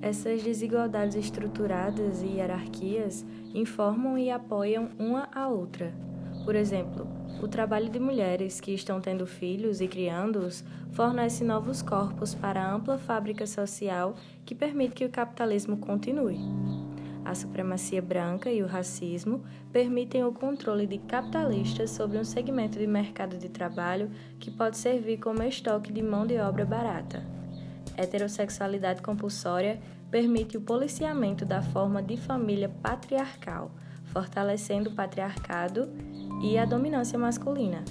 Essas desigualdades estruturadas e hierarquias informam e apoiam uma a outra. Por exemplo, o trabalho de mulheres que estão tendo filhos e criando-os fornece novos corpos para a ampla fábrica social que permite que o capitalismo continue. A supremacia branca e o racismo permitem o controle de capitalistas sobre um segmento de mercado de trabalho que pode servir como estoque de mão de obra barata heterossexualidade compulsória permite o policiamento da forma de família patriarcal, fortalecendo o patriarcado e a dominância masculina.